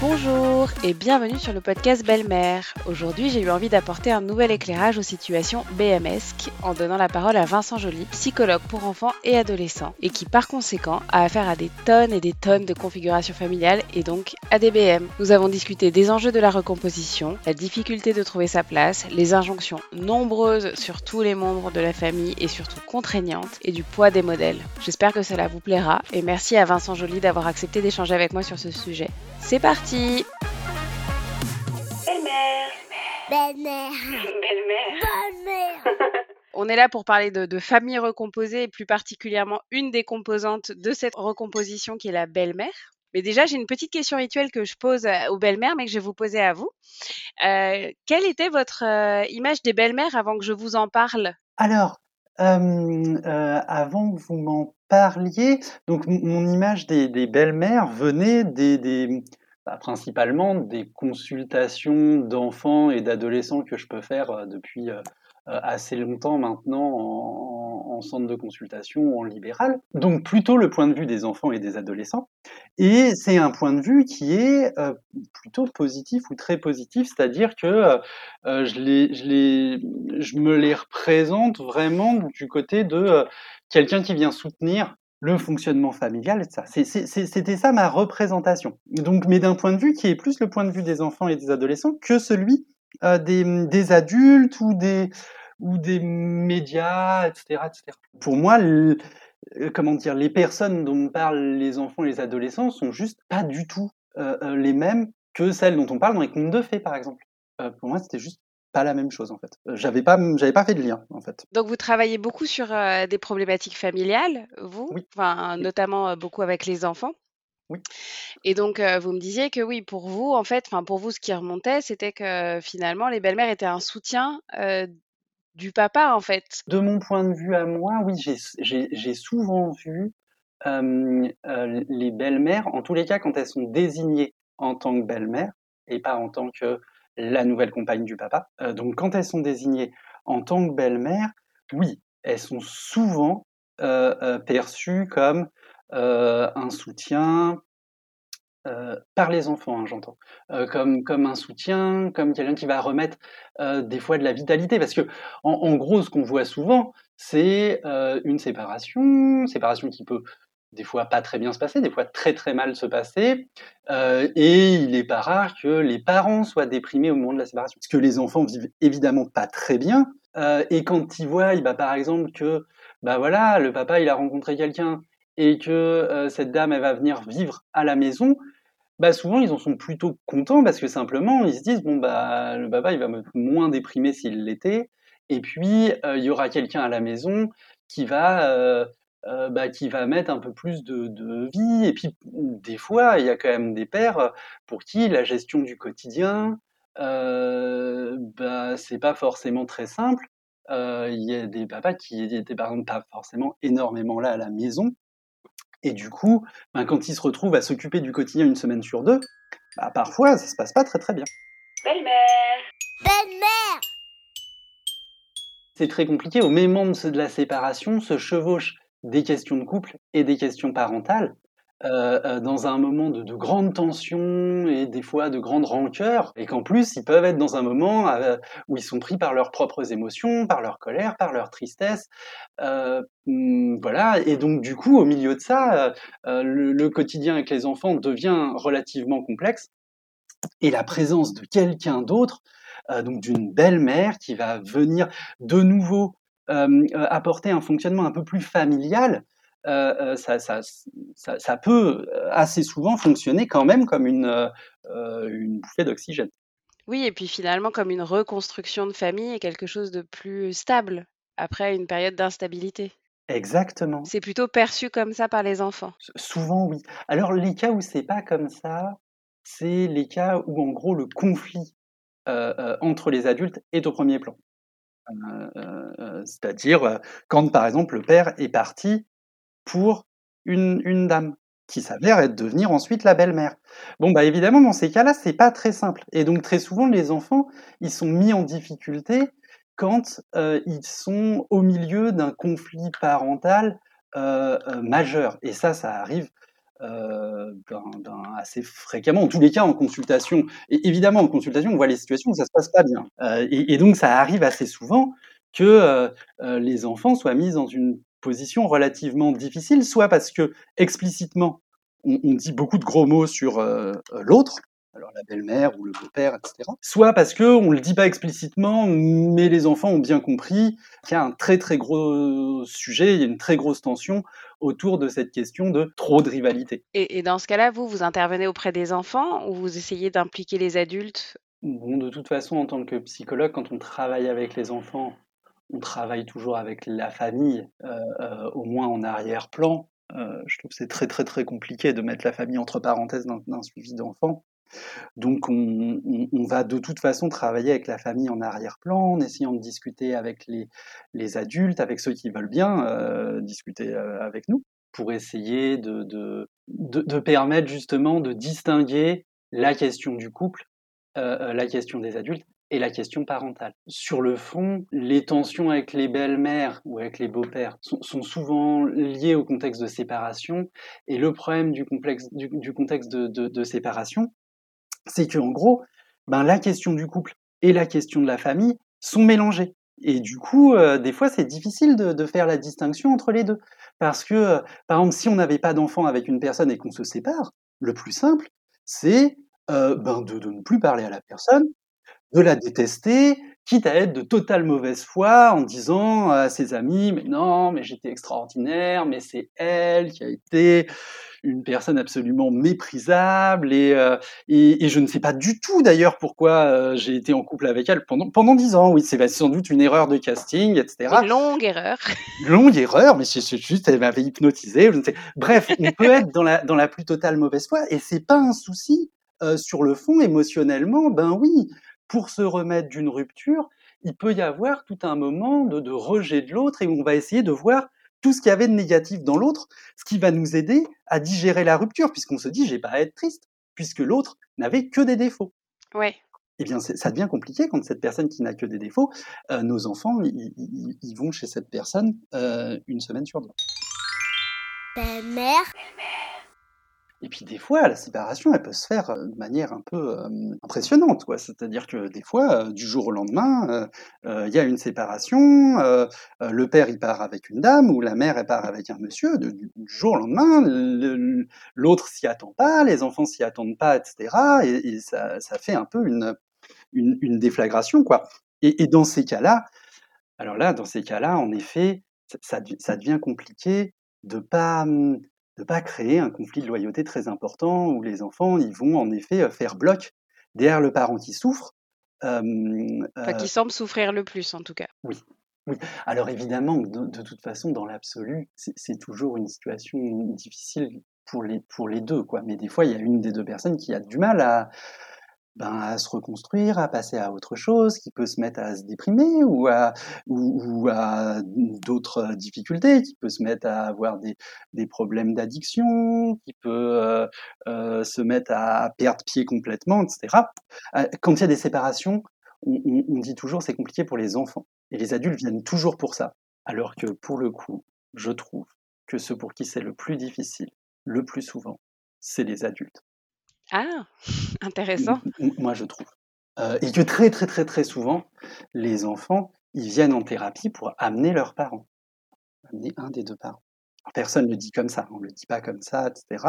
Bonjour et bienvenue sur le podcast Belle-Mère. Aujourd'hui, j'ai eu envie d'apporter un nouvel éclairage aux situations BMSques en donnant la parole à Vincent Joly, psychologue pour enfants et adolescents, et qui par conséquent a affaire à des tonnes et des tonnes de configurations familiales et donc à des BM. Nous avons discuté des enjeux de la recomposition, la difficulté de trouver sa place, les injonctions nombreuses sur tous les membres de la famille et surtout contraignantes, et du poids des modèles. J'espère que cela vous plaira et merci à Vincent Joly d'avoir accepté d'échanger avec moi sur ce sujet. C'est parti Belle-mère Belle-mère. Belle-mère Belle-mère. On est là pour parler de, de famille recomposée et plus particulièrement une des composantes de cette recomposition qui est la belle-mère. Mais déjà, j'ai une petite question rituelle que je pose euh, aux belles-mères, mais que je vais vous poser à vous. Euh, quelle était votre euh, image des belles-mères avant que je vous en parle? Alors, euh, euh, avant que vous m'en parliez, donc mon image des, des belles-mères venait des, des- bah, principalement des consultations d'enfants et d'adolescents que je peux faire euh, depuis euh, euh, assez longtemps maintenant en, en centre de consultation en libéral. Donc plutôt le point de vue des enfants et des adolescents. Et c'est un point de vue qui est plutôt positif ou très positif, c'est-à-dire que je, me les représente vraiment du côté de quelqu'un qui vient soutenir le fonctionnement familial C'était ça ma représentation. Donc, mais d'un point de vue qui est plus le point de vue des enfants et des adolescents que celui euh, des, adultes ou des, ou des médias, etc., etc. Pour moi, euh, comment dire, les personnes dont parlent les enfants et les adolescents sont juste pas du tout euh, les mêmes que celles dont on parle dans les contes de fées, par exemple. Pour moi, c'était juste pas la même chose en fait. Euh, J'avais pas, j'avais pas fait de lien en fait. Donc, vous travaillez beaucoup sur euh, des problématiques familiales, vous? Oui. enfin, Oui. notamment euh, beaucoup avec les enfants. Oui. Et donc, euh, vous me disiez que oui, pour vous, en fait, enfin, pour vous, ce qui remontait, c'était que finalement, les belles-mères étaient un soutien du papa, en fait. De mon point de vue à moi, oui, j'ai- souvent vu les belles-mères, en tous les cas quand elles sont désignées en tant que belles-mères et pas en tant que la nouvelle compagne du papa. Euh, donc quand elles sont désignées en tant que belles-mères, oui, elles sont souvent euh, euh, perçues comme un soutien par les enfants, hein, j'entends, comme, un soutien, comme quelqu'un qui va remettre des fois de la vitalité. Parce que, en, gros, ce qu'on voit souvent, c'est une séparation, séparation qui peut des fois pas très bien se passer, des fois très très mal se passer. Euh, et il est pas rare que les parents soient déprimés au moment de la séparation. Parce que les enfants vivent évidemment pas très bien. Euh, et quand ils voient, bah, par exemple, que bah voilà, le papa il a rencontré quelqu'un et que euh, cette dame elle va venir vivre à la maison, bah souvent ils en sont plutôt contents parce que simplement ils se disent bon bah le papa il va me moins déprimé s'il l'était et puis il y aura quelqu'un à la maison qui va euh, euh, bah, qui va mettre un peu plus de, de vie et puis des fois il y a quand même des pères pour qui la gestion du quotidien euh, bah c'est pas forcément très simple Euh, il y a des papas qui étaient par exemple pas forcément énormément là à la maison et du coup, ben, quand ils se retrouvent à s'occuper du quotidien une semaine sur deux, bah, parfois ça se passe pas très très bien. Belle-mère Belle-mère. C'est très compliqué. Au même moment de la séparation se chevauchent des questions de couple et des questions parentales. euh, euh, dans un moment de, de grande tension et des fois de grande rancœur, et qu'en plus ils peuvent être dans un moment euh, où ils sont pris par leurs propres émotions, par leur colère, par leur tristesse, hum, voilà. Et donc du coup, au milieu de ça, le, quotidien avec les enfants devient relativement complexe, et la présence de quelqu'un d'autre, donc d'une belle-mère qui va venir de nouveau apporter un fonctionnement un peu plus familial, euh, euh, ça, ça, ça, ça peut euh, assez souvent fonctionner quand même comme une, euh, euh, une bouffée d'oxygène. Oui, et puis finalement, comme une reconstruction de famille et quelque chose de plus stable après une période d'instabilité. Exactement. C'est plutôt perçu comme ça par les enfants. Souvent, oui. Alors, les cas où c'est pas comme ça, c'est les cas où, en gros, le conflit euh, euh, entre les adultes est au premier plan. Euh, euh, euh, C'est-à-dire quand, par exemple, le père est parti pour une, dame qui s'avère être devenir ensuite la belle-mère. Bon, bah évidemment, dans ces cas-là, c'est pas très simple. Et donc, très souvent, les enfants, ils sont mis en difficulté quand ils sont au milieu d'un conflit parental majeur. Et ça, ça arrive euh, ben, ben, assez fréquemment, en tous les cas en consultation. Et évidemment, en consultation, on voit les situations où ça se passe pas bien. Euh, et, donc, ça arrive assez souvent que euh, euh, les enfants soient mis dans une position relativement difficile, soit parce que explicitement, on, dit beaucoup de gros mots sur euh, l'autre, alors la belle-mère ou le beau-père, etc. Soit parce que on le dit pas explicitement, mais les enfants ont bien compris qu'il y a un très très gros sujet, il y a une très grosse tension autour de cette question de trop de rivalité. Et, et dans ce cas-là, vous, vous intervenez auprès des enfants ou vous essayez d'impliquer les adultes? Bon, de toute façon, en tant que psychologue, quand on travaille avec les enfants, on travaille toujours avec la famille, euh, euh, au moins en arrière-plan. Euh, je trouve que c'est très très très compliqué de mettre la famille entre parenthèses d'un suivi d'enfant. Donc on, va de toute façon travailler avec la famille en arrière-plan, en essayant de discuter avec les, adultes, avec ceux qui veulent bien euh, discuter euh, avec nous, pour essayer de, permettre justement de distinguer la question du couple, euh, la question des adultes et la question parentale. Sur le fond, les tensions avec les belles-mères ou avec les beaux-pères sont, souvent liées au contexte de séparation, et le problème du, contexte de séparation, c'est que en gros, ben, la question du couple et la question de la famille sont mélangées. Et du coup, euh, des fois, c'est difficile de, faire la distinction entre les deux. Parce que, euh, par exemple, si on n'avait pas d'enfant avec une personne et qu'on se sépare, le plus simple, c'est euh, ben, de ne plus parler à la personne, de la détester, quitte à être de totale mauvaise foi en disant à ses amis, mais non, mais j'étais extraordinaire, mais c'est elle qui a été une personne absolument méprisable et, euh, et, et, je ne sais pas du tout d'ailleurs pourquoi euh, j'ai été en couple avec elle pendant pendant dix ans. Oui, c'est sans doute une erreur de casting, etc. Une longue erreur. longue erreur, mais c'est juste elle m'avait hypnotisé. Je ne sais. Bref, on peut être dans la dans la plus totale mauvaise foi et c'est pas un souci euh, sur le fond émotionnellement. Ben oui, pour se remettre d'une rupture, il peut y avoir tout un moment de, de rejet de l'autre et où on va essayer de voir tout ce qu'il y avait de négatif dans l'autre, ce qui va nous aider à digérer la rupture, puisqu'on se dit, j'ai pas à être triste, puisque l'autre n'avait que des défauts. Ouais. Eh bien, ça devient compliqué quand cette personne qui n'a que des défauts, euh, nos enfants, ils, vont chez cette personne euh, une semaine sur deux. Belle-mère. Et puis des fois, la séparation, elle peut se faire de manière un peu euh, impressionnante, quoi. C'est-à-dire que des fois, euh, du jour au lendemain, il euh, y a une séparation, le père il part avec une dame ou la mère elle part avec un monsieur. Du, jour au lendemain, l'autre s'y attend pas, les enfants s'y attendent pas, etc. Et, ça, ça, fait un peu une, une, déflagration, quoi. Et, dans ces cas-là, alors là, dans ces cas-là, en effet, ça, ça devient compliqué de pas de pas créer un conflit de loyauté très important où les enfants ils vont en effet faire bloc derrière le parent qui souffre. Euh, enfin, qui semble souffrir le plus en tout cas. Oui. Oui. Alors évidemment, de, de toute façon, dans l'absolu, c'est toujours une situation difficile pour les, pour les deux, quoi. Mais des fois, il y a une des deux personnes qui a du mal à, ben, à se reconstruire, à passer à autre chose, qui peut se mettre à se déprimer ou à, ou, ou à d'autres difficultés, qui peut se mettre à avoir des, des problèmes d'addiction, qui peut euh, euh, se mettre à perdre pied complètement, etc. Euh, quand il y a des séparations, on, on, on dit toujours c'est compliqué pour les enfants. Et les adultes viennent toujours pour ça. Alors que pour le coup, je trouve que ceux pour qui c'est le plus difficile, le plus souvent, c'est les adultes. Ah, intéressant. Moi, je trouve. Euh, et que très, très, très, très souvent, les enfants, ils viennent en thérapie pour amener leurs parents. Amener un des deux parents. Personne ne le dit comme ça, on ne le dit pas comme ça, etc.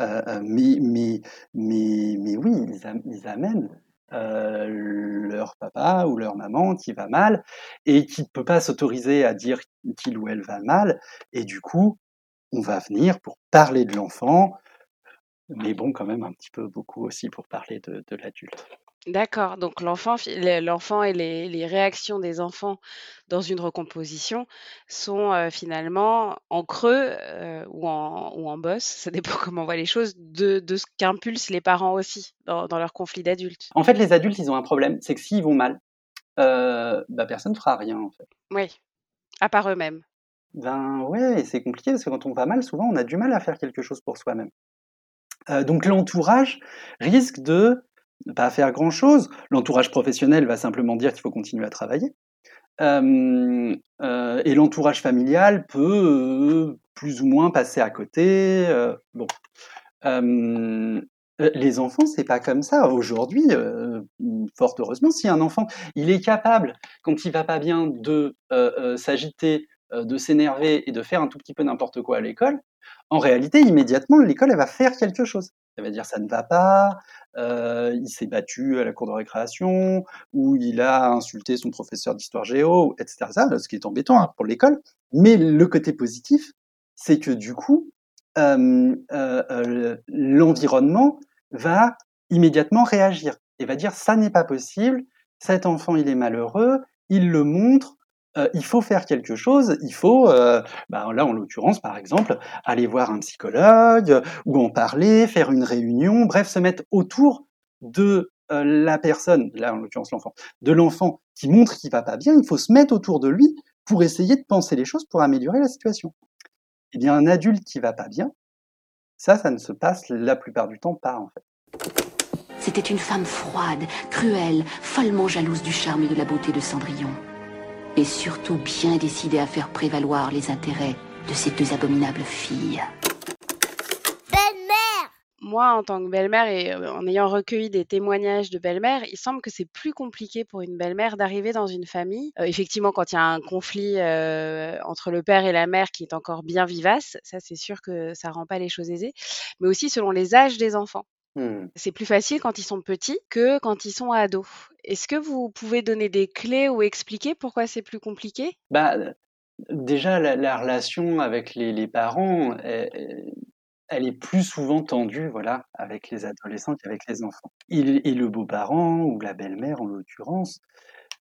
Euh, mais, mais, mais, mais oui, ils, am ils amènent euh, leur papa ou leur maman qui va mal et qui ne peut pas s'autoriser à dire qu'il ou elle va mal. Et du coup, on va venir pour parler de l'enfant, mais bon, quand même un petit peu beaucoup aussi pour parler de, de l'adulte. D'accord, donc l'enfant, l'enfant et les, les, réactions des enfants dans une recomposition sont euh, finalement en creux euh, ou, en, ou en bosse, ça dépend comment on voit les choses, de, de ce qu'impulsent les parents aussi dans, dans leur conflit d'adultes. En fait, les adultes, ils ont un problème, c'est que s'ils vont mal, euh, bah, personne ne fera rien en fait. Oui, à part eux-mêmes. Ben ouais, c'est compliqué parce que quand on va mal, souvent on a du mal à faire quelque chose pour soi-même. Euh, donc l'entourage risque de ne pas faire grand-chose. L'entourage professionnel va simplement dire qu'il faut continuer à travailler. Euh, et l'entourage familial peut euh, plus ou moins passer à côté. bon. Les enfants, c'est pas comme ça. Aujourd'hui, fort heureusement, si un enfant, il est capable, quand il va pas bien, de s'agiter, de s'énerver et de faire un tout petit peu n'importe quoi à l'école, en réalité, immédiatement, l'école, elle va faire quelque chose. Elle va dire ça ne va pas, euh, il s'est battu à la cour de récréation, ou il a insulté son professeur d'histoire géo, etc. Ce qui est embêtant hein, pour l'école. Mais le côté positif, c'est que du coup, euh, euh, l'environnement va immédiatement réagir et va dire ça n'est pas possible, cet enfant il est malheureux, il le montre, euh, il faut faire quelque chose, il faut, euh, bah là en l'occurrence par exemple, aller voir un psychologue ou en parler, faire une réunion, bref, se mettre autour de euh, la personne, là en l'occurrence l'enfant, de l'enfant qui montre qu'il va pas bien, il faut se mettre autour de lui pour essayer de penser les choses pour améliorer la situation. Eh bien un adulte qui va pas bien, ça, ça ne se passe la plupart du temps pas en fait. C'était une femme froide, cruelle, follement jalouse du charme et de la beauté de Cendrillon. Et surtout bien décidée à faire prévaloir les intérêts de ces deux abominables filles. Belle-mère Moi, en tant que belle-mère et euh, en ayant recueilli des témoignages de belle-mère, il semble que c'est plus compliqué pour une belle-mère d'arriver dans une famille. Euh, effectivement, quand il y a un conflit euh, entre le père et la mère qui est encore bien vivace, ça c'est sûr que ça rend pas les choses aisées. Mais aussi selon les âges des enfants. Hmm. C'est plus facile quand ils sont petits que quand ils sont ados. Est-ce que vous pouvez donner des clés ou expliquer pourquoi c'est plus compliqué? Bah, déjà, la, la relation avec les, les parents, elle, elle est plus souvent tendue, voilà, avec les adolescents qu'avec les enfants. Et, et le beau-parent ou la belle-mère, en l'occurrence,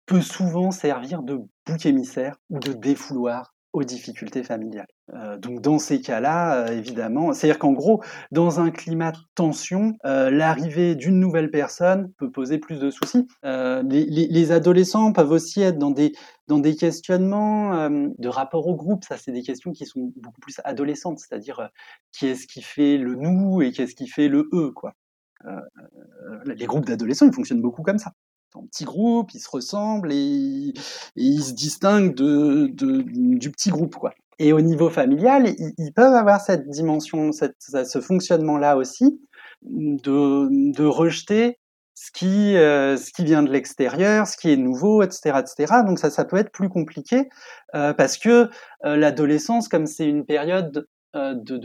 peut souvent servir de bouc émissaire ou de défouloir aux difficultés familiales. Euh, donc dans ces cas-là, euh, évidemment, c'est-à-dire qu'en gros, dans un climat de tension, euh, l'arrivée d'une nouvelle personne peut poser plus de soucis. Les, les, les, adolescents peuvent aussi être dans des dans des questionnements de rapport au groupe. Ça, c'est des questions qui sont beaucoup plus adolescentes, c'est-à-dire qui est-ce qui fait le nous et qui est-ce qui fait le eux, quoi. les groupes d'adolescents, ils fonctionnent beaucoup comme ça en petits groupes, ils se ressemblent et, ils se distinguent de, du petit groupe, quoi. Et au niveau familial, ils, peuvent avoir cette dimension, cette, ce fonctionnement-là aussi, de, de rejeter ce qui, euh, ce qui vient de l'extérieur, ce qui est nouveau, etc., etc. Donc ça, ça peut être plus compliqué euh, parce que euh, l'adolescence, comme c'est une période de,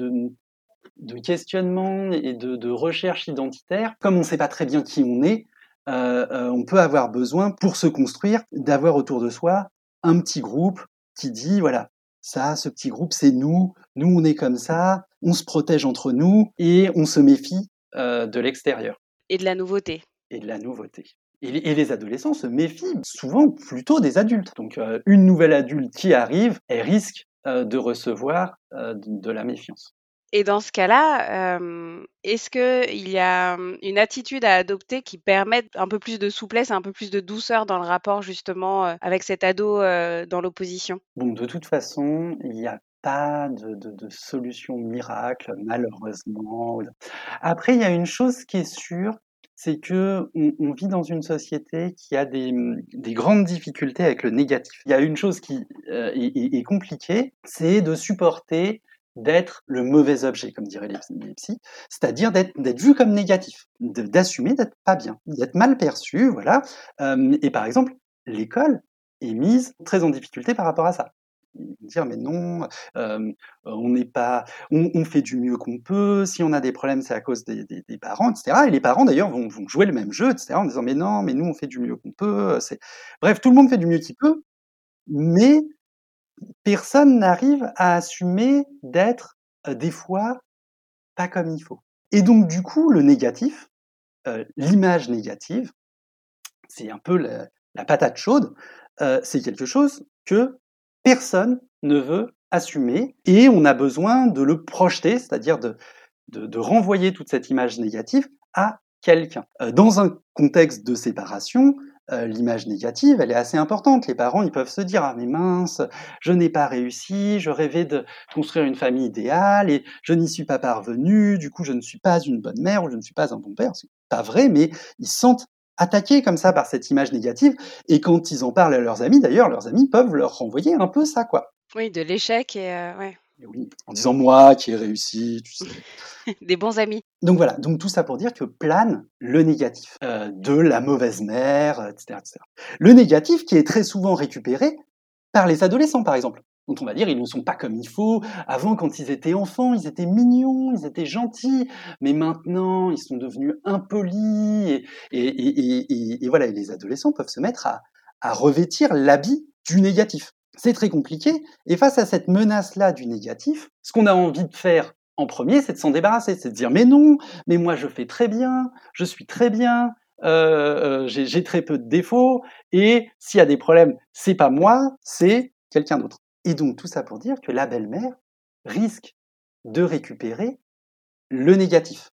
de, questionnement et de, recherche identitaire, comme on ne sait pas très bien qui on est, on peut avoir besoin, pour se construire, d'avoir autour de soi un petit groupe qui dit, voilà, ça, ce petit groupe, c'est nous, nous, on est comme ça, on se protège entre nous et on se méfie euh, de l'extérieur. Et de la nouveauté. Et de la nouveauté. Et les, adolescents se méfient souvent plutôt des adultes. Donc, euh, une nouvelle adulte qui arrive, elle risque euh, de recevoir de la méfiance. Et dans ce cas-là, euh, est-ce qu'il y a une attitude à adopter qui permette un peu plus de souplesse, un peu plus de douceur dans le rapport justement euh, avec cet ado euh, dans l'opposition? Bon, de toute façon, il n'y a pas de, solution miracle, malheureusement. Après, il y a une chose qui est sûre, c'est que on, vit dans une société qui a des, des, grandes difficultés avec le négatif. Il y a une chose qui est compliquée, c'est de supporter d'être le mauvais objet, comme diraient les, les c'est-à-dire d'être, vu comme négatif, d'assumer d'être pas bien, d'être mal perçu, voilà. Euh, et par exemple, l'école est mise très en difficulté par rapport à ça. Dire mais non, euh, on n'est pas, on, on, fait du mieux qu'on peut. Si on a des problèmes, c'est à cause des, des, des, parents, etc. Et les parents d'ailleurs vont, vont, jouer le même jeu, etc. En disant mais non, mais nous on fait du mieux qu'on peut. Bref, tout le monde fait du mieux qu'il peut, mais personne n'arrive à assumer d'être euh, des fois pas comme il faut. Et donc du coup, le négatif, euh, l'image négative, c'est un peu la, patate chaude, euh, c'est quelque chose que personne ne veut assumer et on a besoin de le projeter, c'est-à-dire de, de, renvoyer toute cette image négative à quelqu'un. Dans un contexte de séparation, euh, l'image négative, elle est assez importante. Les parents, ils peuvent se dire ah mais mince, je n'ai pas réussi, je rêvais de construire une famille idéale et je n'y suis pas parvenu. Du coup, je ne suis pas une bonne mère ou je ne suis pas un bon père. C'est pas vrai, mais ils se sentent attaqués comme ça par cette image négative. Et quand ils en parlent à leurs amis, d'ailleurs, leurs amis peuvent leur renvoyer un peu ça, quoi. Oui, de l'échec et euh, ouais. Oui, en disant moi qui ai réussi, tu sais. Des bons amis. Donc voilà, donc tout ça pour dire que plane le négatif euh, de la mauvaise mère, euh, etc., etc. Le négatif qui est très souvent récupéré par les adolescents, par exemple, dont on va dire ils ne sont pas comme il faut. Avant, quand ils étaient enfants, ils étaient mignons, ils étaient gentils, mais maintenant, ils sont devenus impolis. Et, et, et, et, et voilà, et les adolescents peuvent se mettre à, à revêtir l'habit du négatif. C'est très compliqué. Et face à cette menace-là du négatif, ce qu'on a envie de faire en premier, c'est de s'en débarrasser, c'est de dire mais non, mais moi je fais très bien, je suis très bien, euh, euh, j'ai très peu de défauts, et s'il y a des problèmes, c'est pas moi, c'est quelqu'un d'autre. Et donc tout ça pour dire que la belle-mère risque de récupérer le négatif,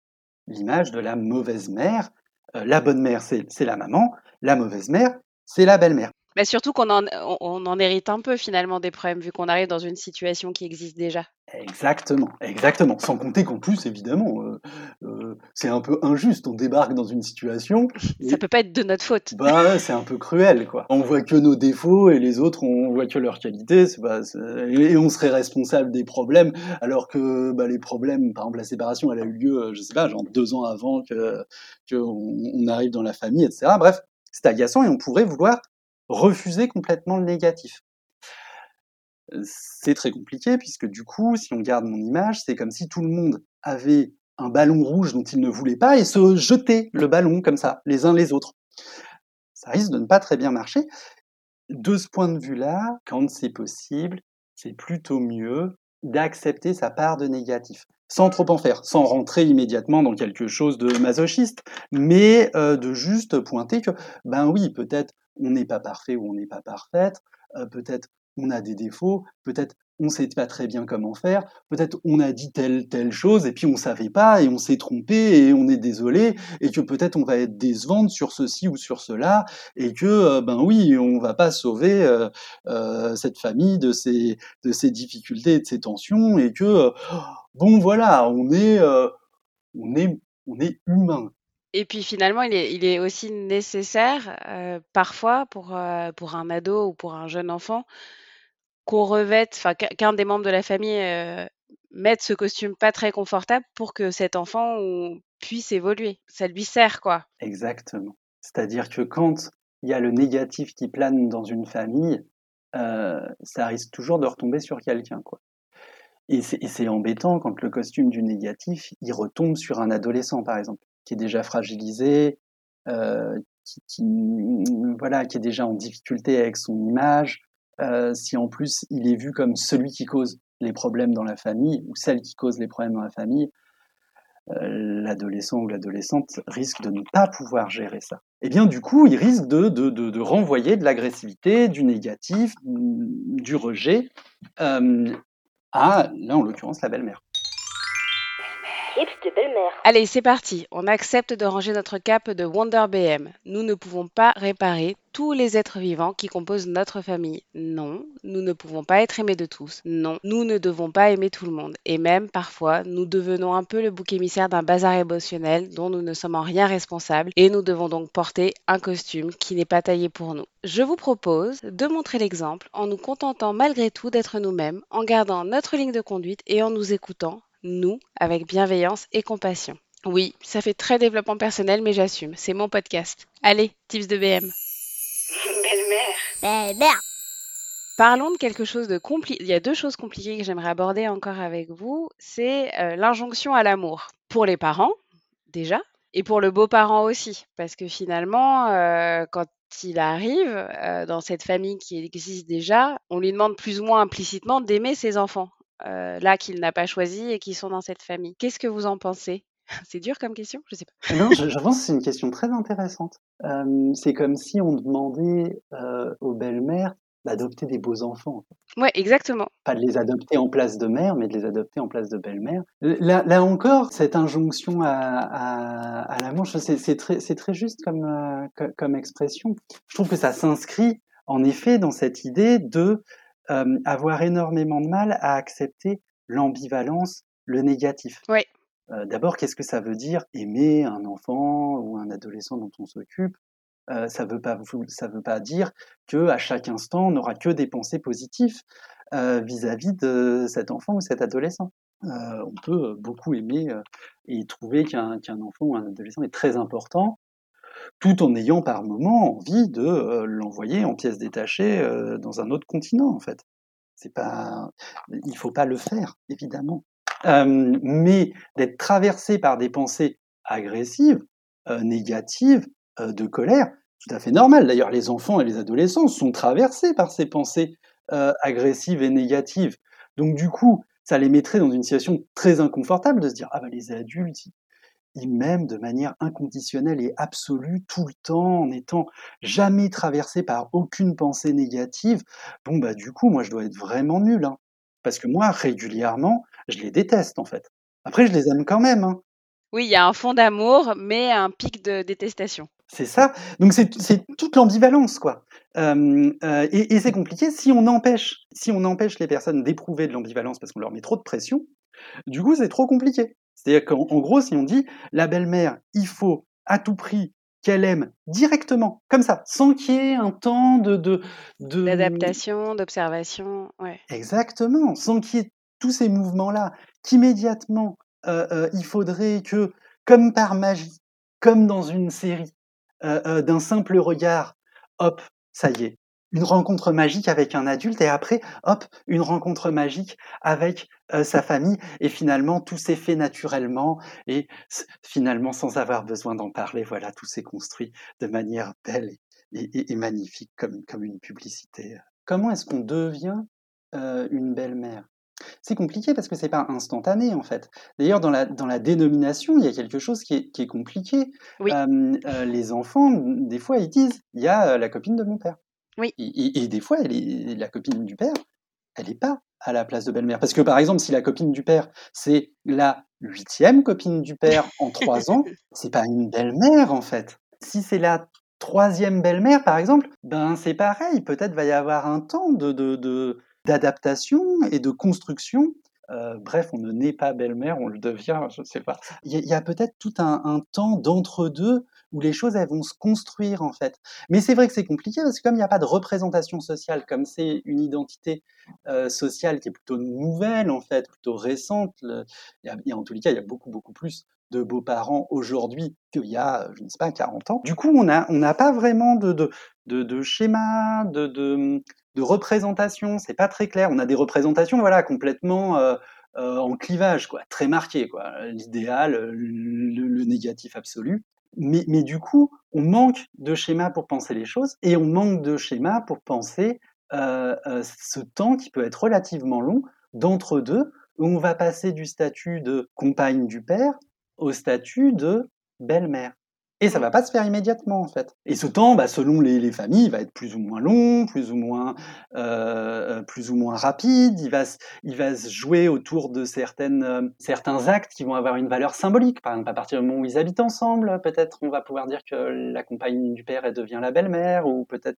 l'image de la mauvaise mère. Euh, la bonne mère, c'est la maman, la mauvaise mère, c'est la belle-mère. Mais surtout qu'on en, on en hérite un peu finalement des problèmes vu qu'on arrive dans une situation qui existe déjà. Exactement, exactement. Sans compter qu'en plus, évidemment, euh, euh, c'est un peu injuste. On débarque dans une situation. Et, Ça peut pas être de notre faute. Bah, c'est un peu cruel, quoi. On voit que nos défauts et les autres, on voit que leurs qualités. Pas, et on serait responsable des problèmes, alors que bah, les problèmes, par exemple, la séparation, elle a eu lieu, je sais pas, genre deux ans avant que qu'on on arrive dans la famille, etc. Bref, c'est agaçant et on pourrait vouloir refuser complètement le négatif. C'est très compliqué puisque du coup, si on garde mon image, c'est comme si tout le monde avait un ballon rouge dont il ne voulait pas et se jetait le ballon comme ça, les uns les autres. Ça risque de ne pas très bien marcher. De ce point de vue-là, quand c'est possible, c'est plutôt mieux d'accepter sa part de négatif, sans trop en faire, sans rentrer immédiatement dans quelque chose de masochiste, mais euh, de juste pointer que, ben oui, peut-être on n'est pas parfait ou on n'est pas parfaite, euh, peut-être on a des défauts, peut-être on ne sait pas très bien comment faire, peut-être on a dit telle telle chose et puis on savait pas et on s'est trompé et on est désolé et que peut-être on va être décevante sur ceci ou sur cela et que euh, ben oui on va pas sauver euh, euh, cette famille de ses de ses difficultés et de ses tensions et que bon voilà on est on est on est humain et puis finalement, il est, aussi nécessaire euh, parfois pour, euh, pour un ado ou pour un jeune enfant qu'on revête, enfin qu'un des membres de la famille euh, mette ce costume pas très confortable pour que cet enfant puisse évoluer. Ça lui sert, quoi. Exactement. C'est-à-dire que quand il y a le négatif qui plane dans une famille, ça risque toujours de retomber sur quelqu'un, quoi. Et c'est embêtant quand le costume du négatif, il retombe sur un adolescent, par exemple qui est déjà fragilisé, euh, qui, voilà, qui est déjà en difficulté avec son image, euh, si en plus il est vu comme celui qui cause les problèmes dans la famille ou celle qui cause les problèmes dans la famille, euh, l'adolescent ou l'adolescente risque de ne pas pouvoir gérer ça. Et eh bien du coup, il risque de, de, renvoyer de l'agressivité, du négatif, du rejet à, là en l'occurrence, la belle-mère Allez, c'est parti. On accepte de ranger notre cape de Wonder BM. Nous ne pouvons pas réparer tous les êtres vivants qui composent notre famille. Non, nous ne pouvons pas être aimés de tous. Non, nous ne devons pas aimer tout le monde. Et même, parfois, nous devenons un peu le bouc émissaire d'un bazar émotionnel dont nous ne sommes en rien responsables et nous devons donc porter un costume qui n'est pas taillé pour nous. Je vous propose de montrer l'exemple en nous contentant malgré tout d'être nous-mêmes, en gardant notre ligne de conduite et en nous écoutant nous, avec bienveillance et compassion. Oui, ça fait très développement personnel, mais j'assume. C'est mon podcast. Allez, tips de BM. Belle-mère. Belle-mère. Parlons de quelque chose de compliqué. Il y a deux choses compliquées que j'aimerais aborder encore avec vous. C'est euh, l'injonction à l'amour. Pour les parents, déjà, et pour le beau-parent aussi. Parce que finalement, euh, quand il arrive euh, dans cette famille qui existe déjà, on lui demande plus ou moins implicitement d'aimer ses enfants. Euh, là qu'il n'a pas choisi et qui sont dans cette famille. Qu'est-ce que vous en pensez? C'est dur comme question Je sais pas. Non, je, je pense que c'est une question très intéressante. Euh, c'est comme si on demandait euh, aux belles-mères d'adopter des beaux enfants. Ouais, exactement. Pas de les adopter en place de mère, mais de les adopter en place de belle-mère. Là, là, encore, cette injonction à, à, à l'amour, c'est très, très juste comme, euh, comme expression. Je trouve que ça s'inscrit en effet dans cette idée de euh, avoir énormément de mal à accepter l'ambivalence, le négatif. Oui. Euh, D'abord, qu'est-ce que ça veut dire? Aimer un enfant ou un adolescent dont on s'occupe? Euh, Ça veut pas ça veut pas dire que à chaque instant on n'aura que des pensées positives. vis-à-vis de cet enfant ou cet adolescent. On peut beaucoup aimer et trouver qu'un qu'un enfant ou un adolescent est très important, tout en ayant par moment envie de euh, l'envoyer en pièces détachées euh, dans un autre continent, en fait. C'est pas, il faut pas le faire, évidemment. Mais d'être traversé par des pensées agressives, euh, négatives, de colère, tout à fait normal. D'ailleurs, les enfants et les adolescents sont traversés par ces pensées agressives et négatives. Donc, du coup, ça les mettrait dans une situation très inconfortable de se dire ah bah les adultes ils m'aiment de manière inconditionnelle et absolue tout le temps en étant jamais traversés par aucune pensée négative. Bon bah du coup moi je dois être vraiment nul hein. parce que moi régulièrement je les déteste en fait. Après je les aime quand même hein. Oui, il y a un fond d'amour, mais un pic de détestation. C'est ça. Donc c'est c'est toute l'ambivalence quoi. Euh, euh, et et c'est compliqué si on empêche si on empêche les personnes d'éprouver de l'ambivalence parce qu'on leur met trop de pression. Du coup c'est trop compliqué. C'est-à-dire qu'en en gros si on dit la belle-mère il faut à tout prix qu'elle aime directement comme ça sans qu'il y ait un temps de de de D'adaptation, d'observation, ouais. Exactement, sans qu'il y ait tous ces mouvements-là, qu'immédiatement, heu heu, il faudrait que, comme par magie, comme dans une série, heu, d'un simple regard, hop, ça y est, une rencontre magique avec un adulte et après, hop, une rencontre magique avec, heu, sa famille et finalement tout s'est fait naturellement et finalement sans avoir besoin d'en parler, voilà, tout s'est construit de manière belle et et et magnifique comme comme une publicité. Comment est-ce qu'on devient, heu, une belle-mère? C'est compliqué parce que c'est pas instantané, en fait. D'ailleurs, dans la dans la dénomination, il y a quelque chose qui est qui est compliqué. Oui. Hem, heu, les enfants, des fois, ils disent: «Il y a, heu, la copine de mon père». Oui. Et et et des fois, elle est la copine du père, elle est pas à la place de belle-mère. Parce que, par exemple, si la copine du père, c'est la 8e copine du père en 3 ans, c'est pas une belle-mère, en fait. Si c'est la 3e belle-mère, par exemple, ben, c'est pareil, peut-être va y avoir un temps de d'adaptation et de construction. Heu, bref, on ne naît pas belle-mère, on le devient, je sais pas. Il y a peut-être tout un un temps d'entre-deux où les choses, elles vont se construire, en fait. Mais c'est vrai que c'est compliqué parce que comme il y a pas de représentation sociale, comme c'est une identité, heu, sociale qui est plutôt nouvelle, en fait, plutôt récente, le en tous les cas, il y a beaucoup, beaucoup plus de beaux-parents aujourd'hui qu'il y a, je ne sais pas, 40 ans. Du coup, on a on n'a pas vraiment de de de schéma, de de, de représentation, c'est pas très clair. On a des représentations, voilà, complètement, heu heu, en clivage, quoi, très marquées. L'idéal, le négatif absolu. Mais du coup, on manque de schéma pour penser les choses et on manque de schéma pour penser, heu heu, ce temps qui peut être relativement long d'entre-deux, où on va passer du statut de compagne du père au statut de belle-mère. Et ça Mmh. va pas se faire immédiatement, en fait. Et ce temps, bah, selon les les familles, il va être plus ou moins long, plus ou moins, heu heu, plus ou moins rapide. Il va se il va se jouer autour de certaines, heu, certains actes qui vont avoir une valeur symbolique. Par exemple, à partir du moment où ils habitent ensemble, peut-être on va pouvoir dire que la compagne du père, elle devient la belle-mère ou peut-être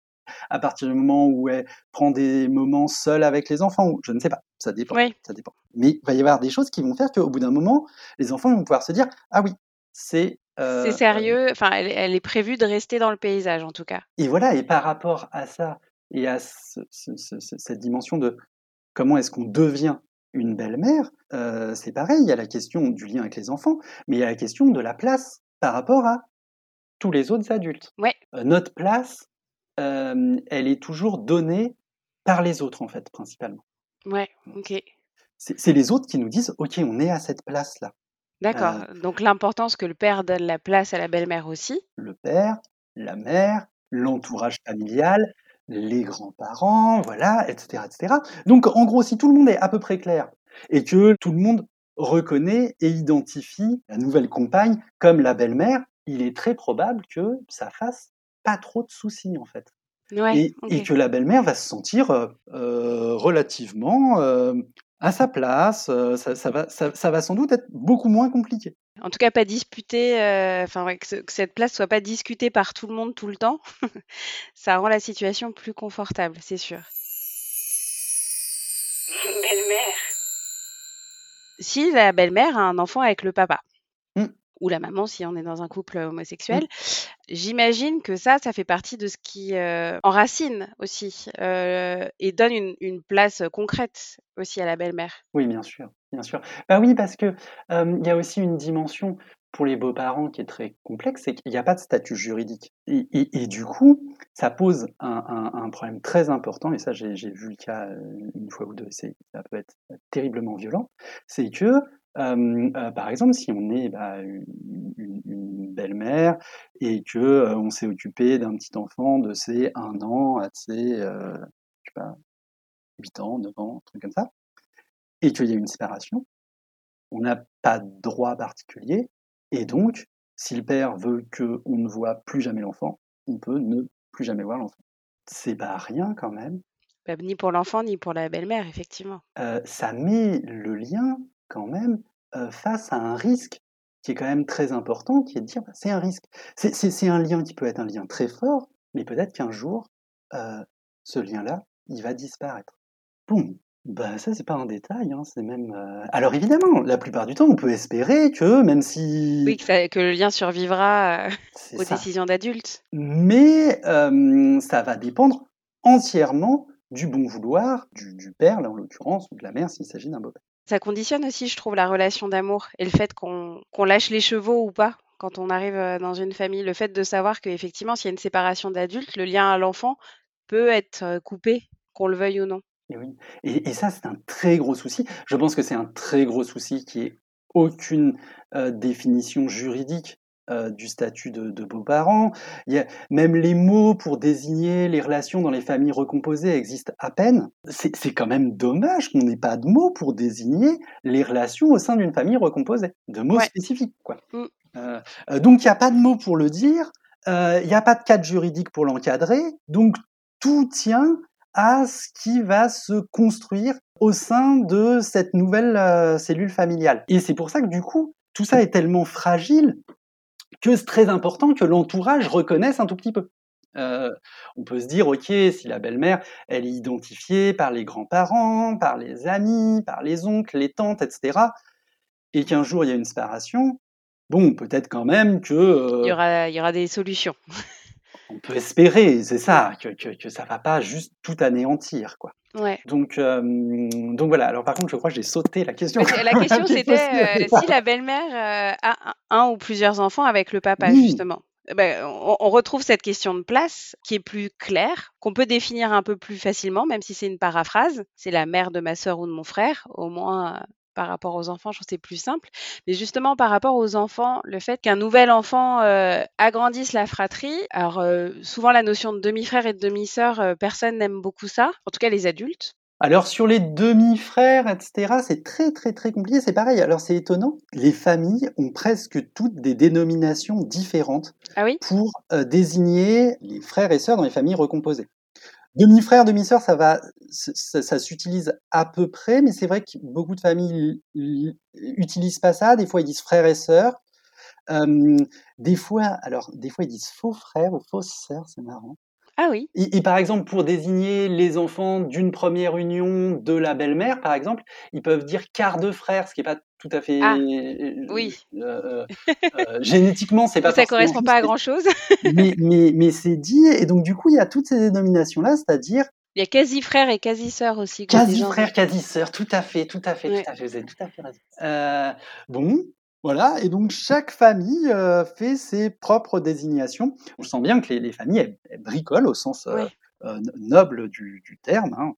à partir du moment où elle prend des moments seuls avec les enfants ou je ne sais pas, ça dépend, Oui. ça dépend. Mais il va y avoir des choses qui vont faire qu'au bout d'un moment, les enfants vont pouvoir se dire: «Ah oui, c'est, C'est heu heu» sérieux, enfin, elle est elle est prévue de rester dans le paysage, en tout cas. Et voilà, et par rapport à ça et à ce ce ce ce cette dimension de comment est-ce qu'on devient une belle-mère, heu, c'est pareil, il y a la question du lien avec les enfants, mais il y a la question de la place par rapport à tous les autres adultes. Ouais. Notre place, elle est toujours donnée par les autres, en fait, principalement. Ouais, OK. C'est c'est les autres qui nous disent: «OK, on est à cette place-là». D'accord, Heu, donc l'importance que le père donne la place à la belle-mère aussi. le père, la mère, l'entourage familial, les grands-parents, voilà, et cetera, et cetera. Donc en gros, si tout le monde est à peu près clair et que tout le monde reconnaît et identifie la nouvelle compagne comme la belle-mère, il est très probable que ça fasse pas trop de soucis, en fait. Ouais, Et que la belle-mère va se sentir, heu heu, relativement, à sa place, heu, ça ça va ça ça va sans doute être beaucoup moins compliqué. En tout cas, pas disputé, heu, enfin, ouais, que ce que cette place soit pas discutée par tout le monde tout le temps. Ça rend la situation plus confortable, c'est sûr. Belle-mère. Si la belle-mère a un enfant avec le papa Mmh. Ou la maman si on est dans un couple homosexuel. J'imagine que ça, ça fait partie de ce qui euh, enracine aussi euh, et donne une, une place concrète aussi à la belle-mère. Oui, bien sûr, bien sûr. Bah oui, parce que euh, il y a aussi une dimension pour les beaux-parents qui est très complexe, c'est qu'il n'y a pas de statut juridique. Et, et- et du coup, ça pose un, un- un problème très important, et ça j'ai vu le cas euh, une fois ou deux, ça peut être terriblement violent, c'est que, euh, euh, par exemple, si on est bah, une, belle-mère et que euh, on s'est occupé d'un petit enfant de ses 1 an à ses, je sais pas, 8 ans, 9 ans, un truc comme ça, et qu'il y a une séparation, on n'a pas de droit particulier, et donc, si le père veut qu'on ne voit plus jamais l'enfant, on peut ne plus jamais voir l'enfant. C'est pas rien quand même. Bah, ni pour l'enfant, ni pour la belle-mère, effectivement. Ça met le lien quand même euh, face à un risque qui est quand même très important, qui est de dire bah, c'est un risque. C'est- un lien qui peut être un lien très fort, mais peut-être qu'un jour, euh, ce lien-là, il va disparaître. Bon, bah ça c'est pas un détail, hein, c'est même. euh, Alors évidemment, la plupart du temps, on peut espérer que même si Oui, que, ça- que le lien survivra aux ça, décisions d'adultes. mais ça va dépendre entièrement du bon vouloir du, du père, là en l'occurrence, ou de la mère s'il s'agit d'un beau-père. Ça conditionne aussi, je trouve, la relation d'amour et le fait qu'on lâche les chevaux ou pas quand on arrive euh, dans une famille. Le fait de savoir qu'effectivement, s'il y a une séparation d'adultes, le lien à l'enfant peut être euh, coupé, qu'on le veuille ou non. Et ça, c'est un très gros souci. Je pense que c'est un très gros souci qui est aucune euh, définition juridique euh, du statut de, de beaux-parents. Même les mots pour désigner les relations dans les familles recomposées existent à peine. C'est quand même dommage qu'on n'ait pas de mots pour désigner les relations au sein d'une famille recomposée, de mots Ouais. spécifiques. Quoi. Mm. Euh, euh, donc il n'y a pas de mots pour le dire, euh, il n'y a pas de cadre juridique pour l'encadrer, donc tout tient à ce qui va se construire au sein de cette nouvelle cellule familiale. Et c'est pour ça que du coup, tout ça est tellement fragile que c'est très important que l'entourage reconnaisse un tout petit peu. Euh, on peut se dire, ok, si la belle-mère, elle est identifiée par les grands-parents, par les amis, par les oncles, les tantes, etc., et qu'un jour il y a une séparation, bon, peut-être quand même que euh, il y aura des solutions. on peut espérer, c'est ça, que, que, que ça va pas juste tout anéantir, quoi. Ouais. Donc, euh, donc voilà. Alors par contre, je crois que j'ai sauté la question. La question, c'était euh, si la belle-mère euh, a un, ou plusieurs enfants avec le papa, Oui. justement. Eh Ben, on, retrouve cette question de place qui est plus claire, qu'on peut définir un peu plus facilement, même si c'est une paraphrase. C'est la mère de ma sœur ou de mon frère, au moins par rapport aux enfants, je trouve que c'est plus simple. Mais justement, par rapport aux enfants, le fait qu'un nouvel enfant euh, agrandisse la fratrie, alors euh, souvent la notion de demi-frère et de demi-sœur, euh, personne n'aime beaucoup ça, en tout cas les adultes. Alors sur les demi-frères, etc., c'est très très très compliqué. C'est pareil. Alors c'est étonnant. Les familles ont presque toutes des dénominations différentes Ah oui? pour désigner les frères et sœurs dans les familles recomposées. Demi-frère, demi-sœur, ça va, ça, ça s'utilise à peu près, mais c'est vrai que beaucoup de familles utilisent pas ça. Des fois, ils disent frères et sœurs. Euh, des fois, alors, des fois, ils disent faux frères ou fausses sœurs, c'est marrant. Ah oui Et, et par exemple, pour désigner les enfants d'une première union de la belle-mère, par exemple, ils peuvent dire quart de frère, ce qui n'est pas tout à fait. Ah, euh, oui. euh, euh, génétiquement, c'est pas ça correspond juste, pas à mais- grand-chose. mais, mais, mais c'est dit, et donc du coup, il y a toutes ces dénominations-là, c'est-à-dire Il y a quasi frère et quasi sœur aussi. quasi frère, quasi sœur, tout à fait, tout à fait, Ouais. tout à fait, vous avez tout à fait raison. Euh, bon, voilà, et donc chaque famille euh, fait ses propres désignations. On sent bien que les, les familles, elles, elles bricolent au sens euh, euh, noble du, du terme, hein.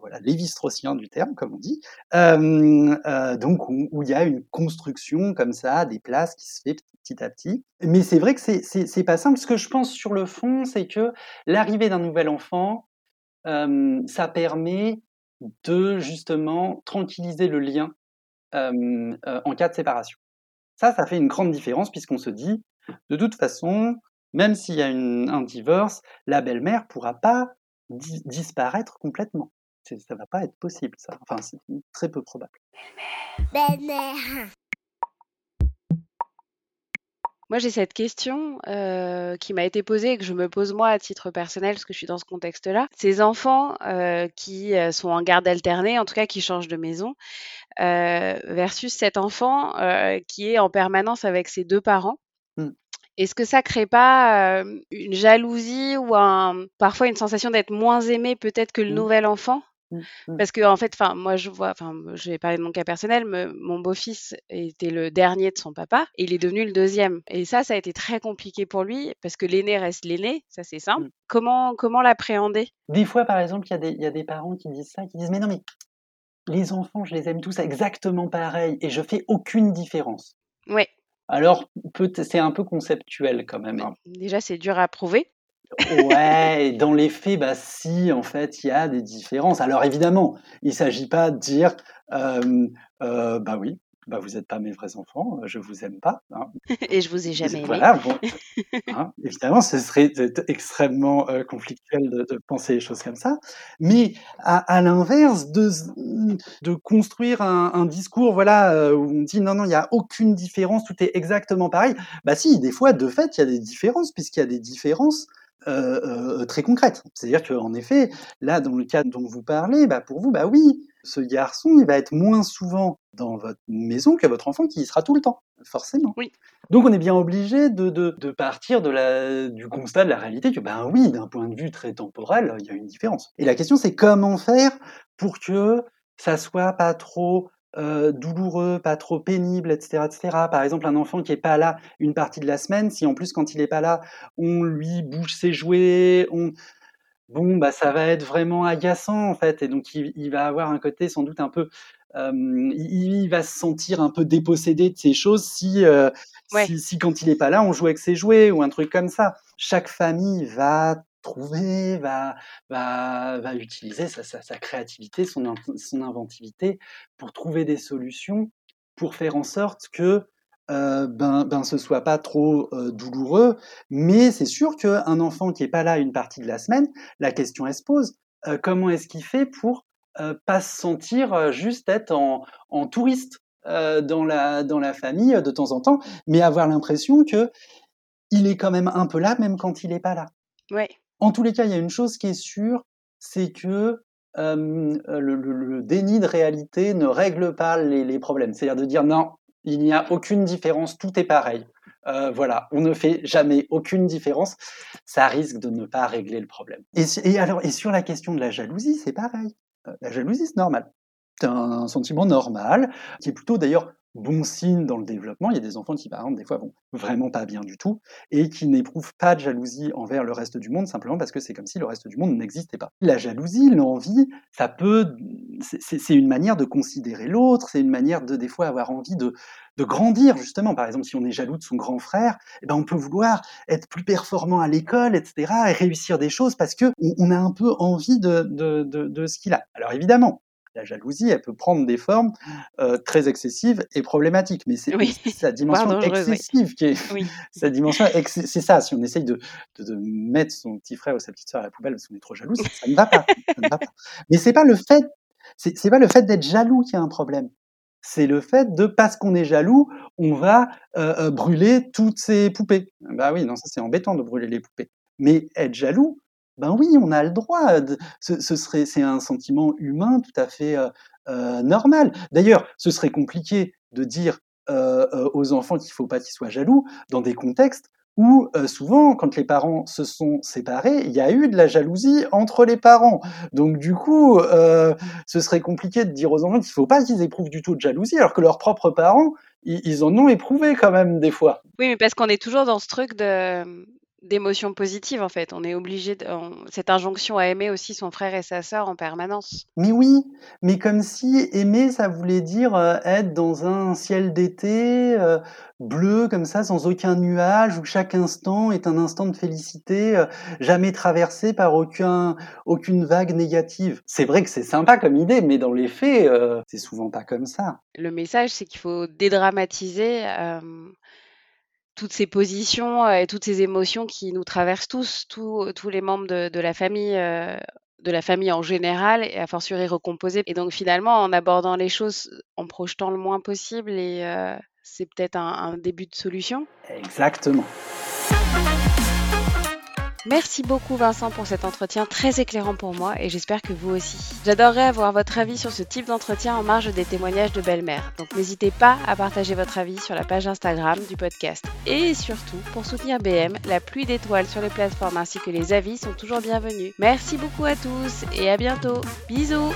Voilà, lévi-straussien du terme, comme on dit. Donc où, où il y a une construction comme ça, des places qui se fait petit à petit. Mais c'est vrai que c'est pas simple. Ce que je pense sur le fond, c'est que l'arrivée d'un nouvel enfant, ça permet de justement tranquilliser le lien euh, euh, en cas de séparation. Ça, ça fait une grande différence puisqu'on se dit, de toute façon, même s'il y a un divorce, la belle-mère pourra pas di- disparaître complètement. Ça va pas être possible, ça. Enfin, c'est très peu probable. Belle-mère. Moi, j'ai cette question euh, qui m'a été posée et que je me pose moi à titre personnel parce que je suis dans ce contexte-là. Ces enfants euh, qui euh, sont en garde alternée, en tout cas qui changent de maison, euh, versus cet enfant qui est en permanence avec ses deux parents. Mm. Est-ce que ça crée pas une jalousie ou un, parfois une sensation d'être moins aimé peut-être que le Mm. nouvel enfant? Parce que en fait, enfin, moi je vois, enfin, je vais parler de mon cas personnel, me- mon beau-fils était le dernier de son papa et il est devenu le deuxième. Et ça, ça a été très compliqué pour lui parce que l'aîné reste l'aîné, ça c'est simple. Mm. Comment comment l'appréhender? Des fois, par exemple, il y, a des- il y a des parents qui disent ça, qui disent Mais non, mais les enfants, je les aime tous exactement pareil et je fais aucune différence. Ouais, Alors, c'est un peu conceptuel quand même. hein. déjà c'est dur à prouver. Ouais, dans les faits, bah si, en fait, il y a des différences. Alors évidemment, il s'agit pas de dire, euh, euh, bah oui, bah vous n'êtes pas mes vrais enfants, je vous aime pas. hein. Et je vous ai jamais aimé. Voilà, bon, hein, évidemment, ce serait extrêmement euh, conflictuel de, de penser les choses comme ça. Mais à, à l'inverse, de, de construire un, un discours, voilà, euh, où on dit non, non, il n'y a aucune différence, tout est exactement pareil. Bah si, des fois, de fait, il y a des différences, puisqu'il y a des différences euh, euh, très concrètes. C'est-à-dire qu'en effet, là, dans le cas dont vous parlez, bah pour vous, bah oui, ce garçon, il va être moins souvent dans votre maison que votre enfant qui y sera tout le temps, forcément. Oui. Donc on est bien obligé de, de, de partir de la, du constat de la réalité que, ben oui, d'un point de vue très temporel, il y a une différence. Et la question, c'est comment faire pour que ça soit pas trop euh, douloureux, pas trop pénible, etc., etc. Par exemple, un enfant qui est pas là une partie de la semaine, si en plus quand il est pas là, on lui bouge ses jouets, on bon, bah ça va être vraiment agaçant en fait, et donc il, il va avoir un côté sans doute un peu, euh, il, il va se sentir un peu dépossédé de ces choses si, euh, Ouais. si, si quand il est pas là, on joue avec ses jouets ou un truc comme ça. Chaque famille va trouver, va, va, va utiliser sa, créativité, son, son inventivité pour trouver des solutions, pour faire en sorte que euh, ben, ben ce soit pas trop euh, douloureux. Mais c'est sûr qu'un enfant qui est pas là une partie de la semaine, la question se pose. Euh, comment est-ce qu'il fait pour euh, pas se sentir juste être en, en touriste dans la dans la famille de temps en temps, mais avoir l'impression que il est quand même un peu là même quand il est pas là. Ouais. En tous les cas, il y a une chose qui est sûre, c'est que euh, le, déni de réalité ne règle pas les, problèmes. C'est-à-dire de dire non, il n'y a aucune différence, tout est pareil. Euh, voilà, on ne fait jamais aucune différence. Ça risque de ne pas régler le problème. Et alors, et sur la question de la jalousie, c'est pareil. Euh, la jalousie, c'est normal. C'est un sentiment normal, qui est plutôt d'ailleurs bon signe dans le développement. Il y a des enfants qui, par exemple, des fois, vont vraiment pas bien du tout et qui n'éprouvent pas de jalousie envers le reste du monde simplement parce que c'est comme si le reste du monde n'existait pas. La jalousie, l'envie, ça peut, c'est- une manière de considérer l'autre, c'est une manière de des fois avoir envie de grandir justement. Par exemple, si on est jaloux de son grand frère, eh ben on peut vouloir être plus performant à l'école, etc., et réussir des choses parce que on, a un peu envie de, de, de ce qu'il a. Alors évidemment. La jalousie, elle peut prendre des formes euh, très excessives et problématiques, mais c'est Oui. sa dimension oui. excessive qui est, Oui. sa dimension, ex- c'est ça. Si on essaye de, de, de mettre son petit frère ou sa petite sœur à la poubelle parce qu'on est trop jaloux, ça, ça ne va pas. Ça ne va pas. Mais c'est pas le fait, c'est c'est pas le fait d'être jaloux qui a un problème. C'est le fait de parce qu'on est jaloux, on va euh, euh, brûler toutes ces poupées. Bah oui, non, ça c'est embêtant de brûler les poupées. Mais être jaloux, ben oui, on a le droit. Ce, ce serait, c'est un sentiment humain tout à fait euh, euh, normal. D'ailleurs, ce serait compliqué de dire euh, euh, aux enfants qu'il faut pas qu'ils soient jaloux dans des contextes où euh, souvent, quand les parents se sont séparés, il y a eu de la jalousie entre les parents. Donc du coup, euh, ce serait compliqué de dire aux enfants qu'il faut pas qu'ils éprouvent du tout de jalousie, alors que leurs propres parents, ils, ils en ont éprouvé quand même des fois. Oui, mais parce qu'on est toujours dans ce truc de d'émotions positives en fait. On est obligé de on- cette injonction à aimer aussi son frère et sa sœur en permanence. Mais oui, mais comme si aimer, ça voulait dire euh, être dans un ciel d'été euh, bleu comme ça, sans aucun nuage, où chaque instant est un instant de félicité, euh, jamais traversé par aucun, aucune vague négative. C'est vrai que c'est sympa comme idée, mais dans les faits, c'est souvent pas comme ça. Le message, c'est qu'il faut dédramatiser toutes ces positions euh, et toutes ces émotions qui nous traversent tous, tous, les membres de, la famille, euh, de la famille en général, et a fortiori recomposer. Et donc finalement, en abordant les choses, en projetant le moins possible, euh, c'est peut-être un début de solution. Exactement. Merci beaucoup Vincent pour cet entretien très éclairant pour moi et j'espère que vous aussi. J'adorerais avoir votre avis sur ce type d'entretien en marge des témoignages de belle-mère. Donc n'hésitez pas à partager votre avis sur la page Instagram du podcast. Et surtout, pour soutenir BM, la pluie d'étoiles sur les plateformes ainsi que les avis sont toujours bienvenus. Merci beaucoup à tous et à bientôt. Bisous